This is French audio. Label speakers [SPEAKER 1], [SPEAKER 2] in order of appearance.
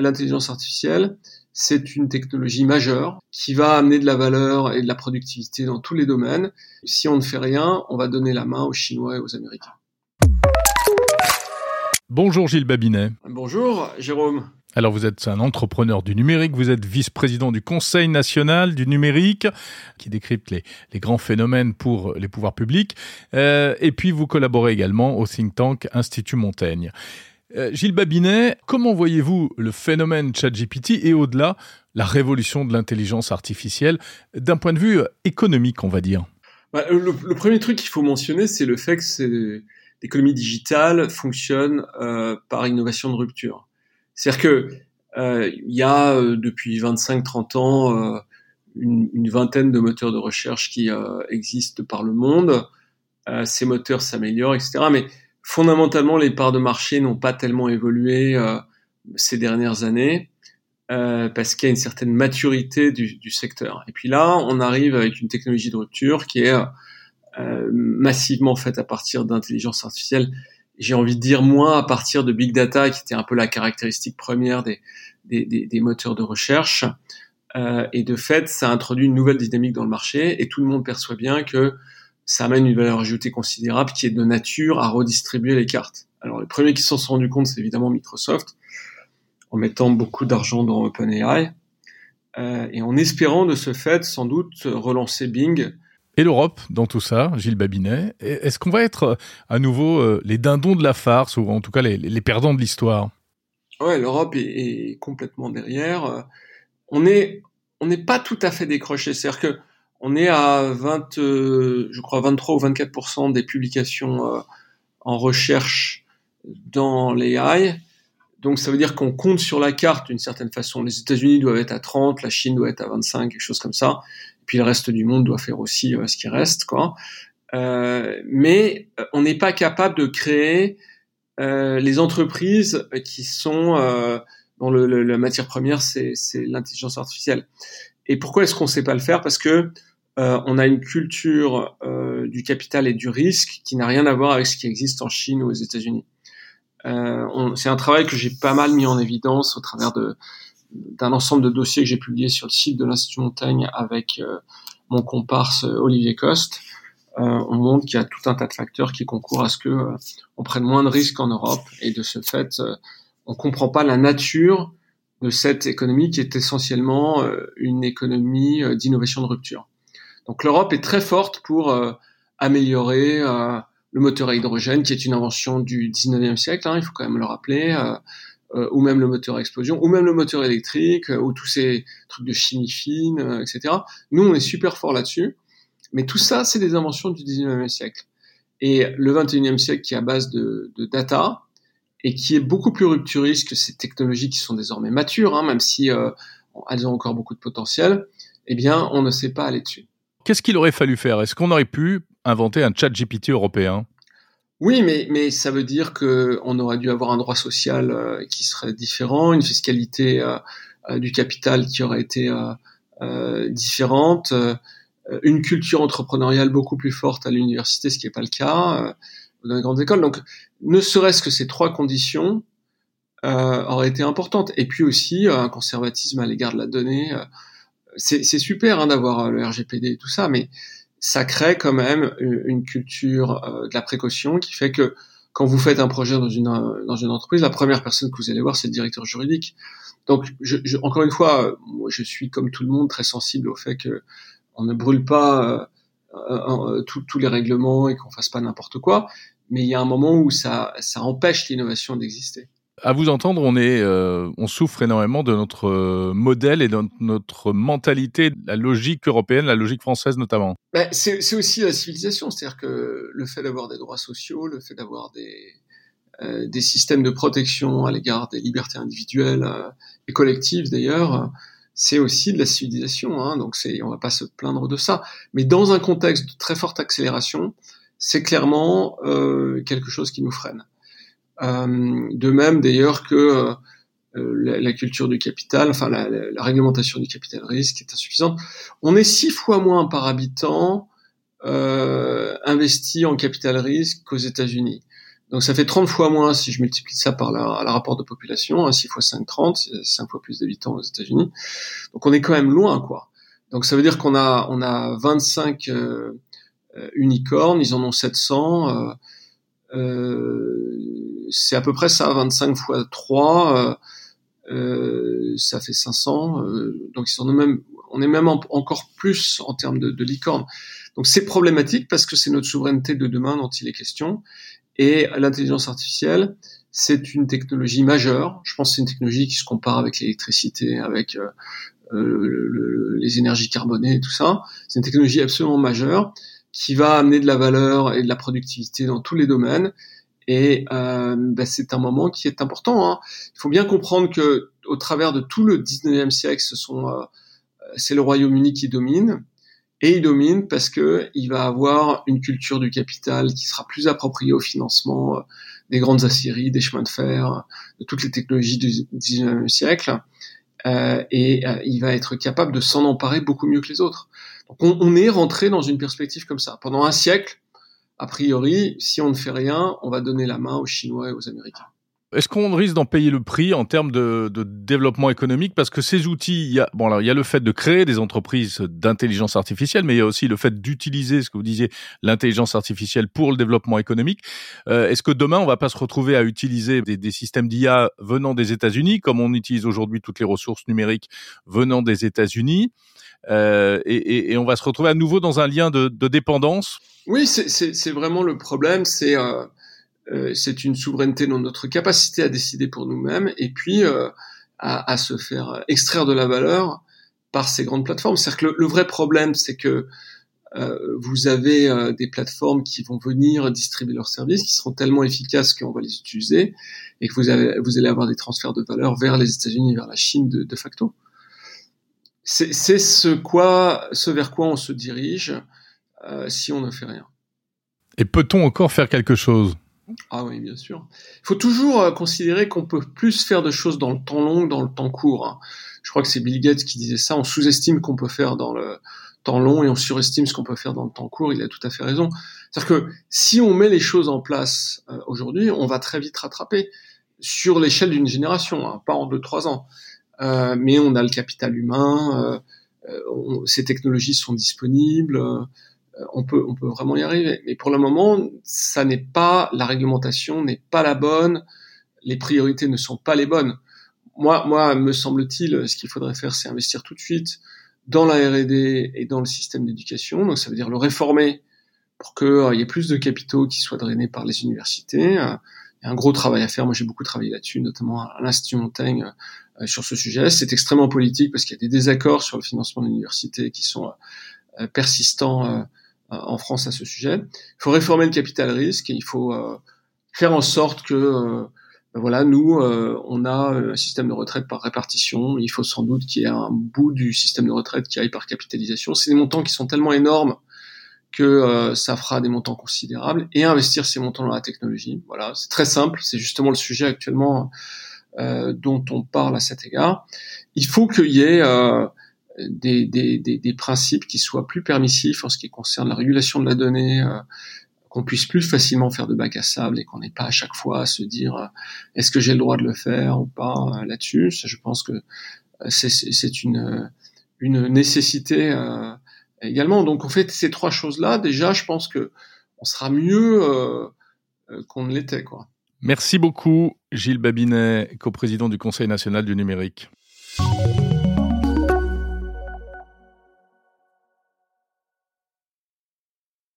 [SPEAKER 1] l'intelligence artificielle, c'est une technologie majeure qui va amener de la valeur et de la productivité dans tous les domaines. Si on ne fait rien, on va donner la main aux Chinois et aux Américains.
[SPEAKER 2] Bonjour Gilles Babinet.
[SPEAKER 1] Bonjour Jérôme.
[SPEAKER 2] Alors vous êtes un entrepreneur du numérique, vous êtes vice-président du Conseil national du numérique, qui décrypte les, grands phénomènes pour les pouvoirs publics, euh, et puis vous collaborez également au think tank Institut Montaigne. Euh, Gilles Babinet, comment voyez-vous le phénomène ChatGPT et au-delà la révolution de l'intelligence artificielle d'un point de vue économique, on va dire?
[SPEAKER 1] Bah, le, premier truc qu'il faut mentionner, c'est le fait que l'économie digitale fonctionne euh, par innovation de rupture. C'est-à-dire que euh, il y a depuis 25-30 ans une, une, vingtaine de moteurs de recherche qui existent par le monde. ces moteurs s'améliorent, etc. Mais fondamentalement, les parts de marché n'ont pas tellement évolué euh, ces dernières années euh, parce qu'il y a une certaine maturité du, du, secteur. Et puis là, on arrive avec une technologie de rupture qui est euh, massivement faite à partir d'intelligence artificielle. J'ai envie de dire moins à partir de big data, qui était un peu la caractéristique première des, des, des, des moteurs de recherche. Euh, et de fait, ça introduit une nouvelle dynamique dans le marché, et tout le monde perçoit bien que ça amène une valeur ajoutée considérable qui est de nature à redistribuer les cartes. Alors, les premiers qui s'en sont rendus compte, c'est évidemment Microsoft, en mettant beaucoup d'argent dans OpenAI, euh, et en espérant de ce fait, sans doute, relancer Bing.
[SPEAKER 2] Et l'Europe dans tout ça, Gilles Babinet, est-ce qu'on va être euh, à nouveau euh, les dindons de la farce, ou en tout cas les, les perdants de l'histoire?
[SPEAKER 1] Ouais, l'Europe est, est, complètement derrière. On est, on n'est pas tout à fait décroché. C'est-à-dire que on est à 20, euh, je crois 23 ou 24% des publications euh, en recherche dans l'AI. Donc ça veut dire qu'on compte sur la carte d'une certaine façon. Les États-Unis doivent être à 30, la Chine doit être à 25, quelque chose comme ça. Et puis le reste du monde doit faire aussi euh, ce qui reste, quoi. mais on n'est pas capable de créer les entreprises qui sont dont le, la matière première c'est l'intelligence artificielle. Et pourquoi est-ce qu'on ne sait pas le faire? Parce que euh, on a une culture euh, du capital et du risque qui n'a rien à voir avec ce qui existe en Chine ou aux États-Unis. Euh, c'est un travail que j'ai pas mal mis en évidence au travers d'un ensemble de dossiers que j'ai publiés sur le site de l'Institut Montaigne avec mon comparse Olivier Coste. on montre qu'il y a tout un tas de facteurs qui concourent à ce que on prenne moins de risques en Europe et de ce fait, on comprend pas la nature de cette économie qui est essentiellement une économie d'innovation de rupture. Donc l'Europe est très forte pour euh, améliorer euh, le moteur à hydrogène, qui est une invention du 19e siècle, hein, il faut quand même le rappeler, euh, ou même le moteur à explosion, ou même le moteur électrique, ou tous ces trucs de chimie fine, etc. Nous, on est super fort là-dessus, mais tout ça, c'est des inventions du 19e siècle. Et le 21e siècle, qui est à base de, data, et qui est beaucoup plus rupturiste que ces technologies qui sont désormais matures, hein, même si elles ont encore beaucoup de potentiel, eh bien, on ne sait pas aller dessus.
[SPEAKER 2] Qu'est-ce qu'il aurait fallu faire? Est-ce qu'on aurait pu inventer un chat GPT européen?
[SPEAKER 1] Oui, mais, ça veut dire qu'on aurait dû avoir un droit social euh, qui serait différent, une fiscalité euh, euh, du capital qui aurait été différente, une culture entrepreneuriale beaucoup plus forte à l'université, ce qui n'est pas le cas dans les grandes écoles. Donc, ne serait-ce que ces trois conditions auraient été importantes. Et puis aussi un conservatisme à l'égard de la donnée c'est super hein, d'avoir euh, le RGPD et tout ça, mais ça crée quand même une culture euh, de la précaution qui fait que quand vous faites un projet dans une euh, dans une entreprise, la première personne que vous allez voir, c'est le directeur juridique. Donc, je, je, encore une fois, je suis comme tout le monde très sensible au fait que on ne brûle pas euh, tous les règlements et qu'on fasse pas n'importe quoi. Mais il y a un moment où ça ça empêche l'innovation d'exister.
[SPEAKER 2] À vous entendre, euh, on souffre énormément de notre euh, modèle et de notre mentalité, la logique européenne, la logique française notamment.
[SPEAKER 1] Ben, c'est aussi la civilisation, c'est-à-dire que le fait d'avoir des droits sociaux, le fait d'avoir des, euh, systèmes de protection à l'égard des libertés individuelles et collectives d'ailleurs, c'est aussi de la civilisation. Hein, donc c'est, on va pas se plaindre de ça. Mais dans un contexte de très forte accélération, c'est clairement quelque chose qui nous freine. Euh, de même d'ailleurs que euh, la, la, culture du capital, enfin la, la, réglementation du capital risque est insuffisante. On est six fois moins par habitant euh, investi en capital risque qu'aux États-Unis. Donc ça fait 30 fois moins si je multiplie ça par la, la rapport de population, hein, 6 fois 5, 30, 5 fois plus d'habitants aux États-Unis. Donc on est quand même loin, quoi. Donc ça veut dire qu'on a, on a 25 euh, euh, unicornes, ils en ont 700. Euh, euh, c'est à peu près ça, 25 fois 3, ça fait 500. donc ils sont même, on est même encore plus en termes de, licornes. Donc c'est problématique parce que c'est notre souveraineté de demain dont il est question. Et l'intelligence artificielle, c'est une technologie majeure. Je pense que c'est une technologie qui se compare avec l'électricité, avec euh, euh les énergies carbonées et tout ça. C'est une technologie absolument majeure qui va amener de la valeur et de la productivité dans tous les domaines. Et euh, ben c'est un moment qui est important. Hein. Il faut bien comprendre que au travers de tout le 19e siècle, ce sont euh, c'est le Royaume-Uni qui domine. Et il domine parce que il va avoir une culture du capital qui sera plus appropriée au financement euh, des grandes aciéries, des chemins de fer, de toutes les technologies du 19e siècle. Euh, et euh, il va être capable de s'en emparer beaucoup mieux que les autres. Donc on, on, est rentré dans une perspective comme ça. Pendant un siècle, a priori, si on ne fait rien, on va donner la main aux Chinois et aux Américains.
[SPEAKER 2] Est-ce qu'on risque d'en payer le prix en termes de, de, développement économique? Parce que ces outils, il y a, bon, alors, il y a le fait de créer des entreprises d'intelligence artificielle, mais il y a aussi le fait d'utiliser, ce que vous disiez, l'intelligence artificielle pour le développement économique. Euh, Est-ce que demain, on va pas se retrouver à utiliser des, des systèmes d'IA venant des États-Unis, comme on utilise aujourd'hui toutes les ressources numériques venant des États-Unis? Euh, et, et, et, on va se retrouver à nouveau dans un lien de, de dépendance?
[SPEAKER 1] Oui, c'est vraiment le problème. C'est euh, c'est une souveraineté dans notre capacité à décider pour nous-mêmes et puis euh, à, à, se faire extraire de la valeur par ces grandes plateformes. C'est-à-dire que le, vrai problème, c'est que euh, vous avez euh, des plateformes qui vont venir distribuer leurs services, qui seront tellement efficaces qu'on va les utiliser, et que vous, avez, vous allez avoir des transferts de valeur vers les États-Unis, vers la Chine de, de facto. C'est ce ce vers quoi on se dirige euh, si on ne fait rien.
[SPEAKER 2] Et peut-on encore faire quelque chose?
[SPEAKER 1] Ah oui, bien sûr. Il faut toujours euh, considérer qu'on peut plus faire de choses dans le temps long que dans le temps court. Hein. Je crois que c'est Bill Gates qui disait ça. On sous-estime qu'on peut faire dans le temps long et on surestime ce qu'on peut faire dans le temps court. Il a tout à fait raison. C'est-à-dire que si on met les choses en place euh, aujourd'hui, on va très vite rattraper sur l'échelle d'une génération, hein, pas en deux trois ans. Euh, mais on a le capital humain. Ces technologies sont disponibles on peut, on peut vraiment y arriver. Mais pour le moment, ça n'est pas, la réglementation n'est pas la bonne, les priorités ne sont pas les bonnes. Moi, moi, me semble-t-il, ce qu'il faudrait faire, c'est investir tout de suite dans la R&D et dans le système d'éducation. Donc, ça veut dire le réformer pour qu'il euh, y ait plus de capitaux qui soient drainés par les universités. Euh, il y a un gros travail à faire. Moi, j'ai beaucoup travaillé là-dessus, notamment à l'Institut Montaigne sur ce sujet. C'est extrêmement politique parce qu'il y a des désaccords sur le financement de l'université qui sont persistants euh, en France à ce sujet. Il faut réformer le capital risque et il faut euh, faire en sorte que euh, ben voilà, nous, on a un système de retraite par répartition. Il faut sans doute qu'il y ait un bout du système de retraite qui aille par capitalisation. C'est des montants qui sont tellement énormes que ça fera des montants considérables et investir ces montants dans la technologie. Voilà, c'est très simple. C'est justement le sujet actuellement dont on parle à cet égard. Il faut qu'il y ait des, des, des, des, principes qui soient plus permissifs en ce qui concerne la régulation de la donnée, euh, qu'on puisse plus facilement faire de bac à sable et qu'on n'ait pas à chaque fois à se dire euh, est-ce que j'ai le droit de le faire ou pas euh, là-dessus. Je pense que c'est une, une nécessité également. Donc on fait ces trois choses-là. Déjà, je pense que on sera mieux qu'on ne l'était. quoi.
[SPEAKER 2] Merci beaucoup, Gilles Babinet, coprésident du Conseil national du numérique.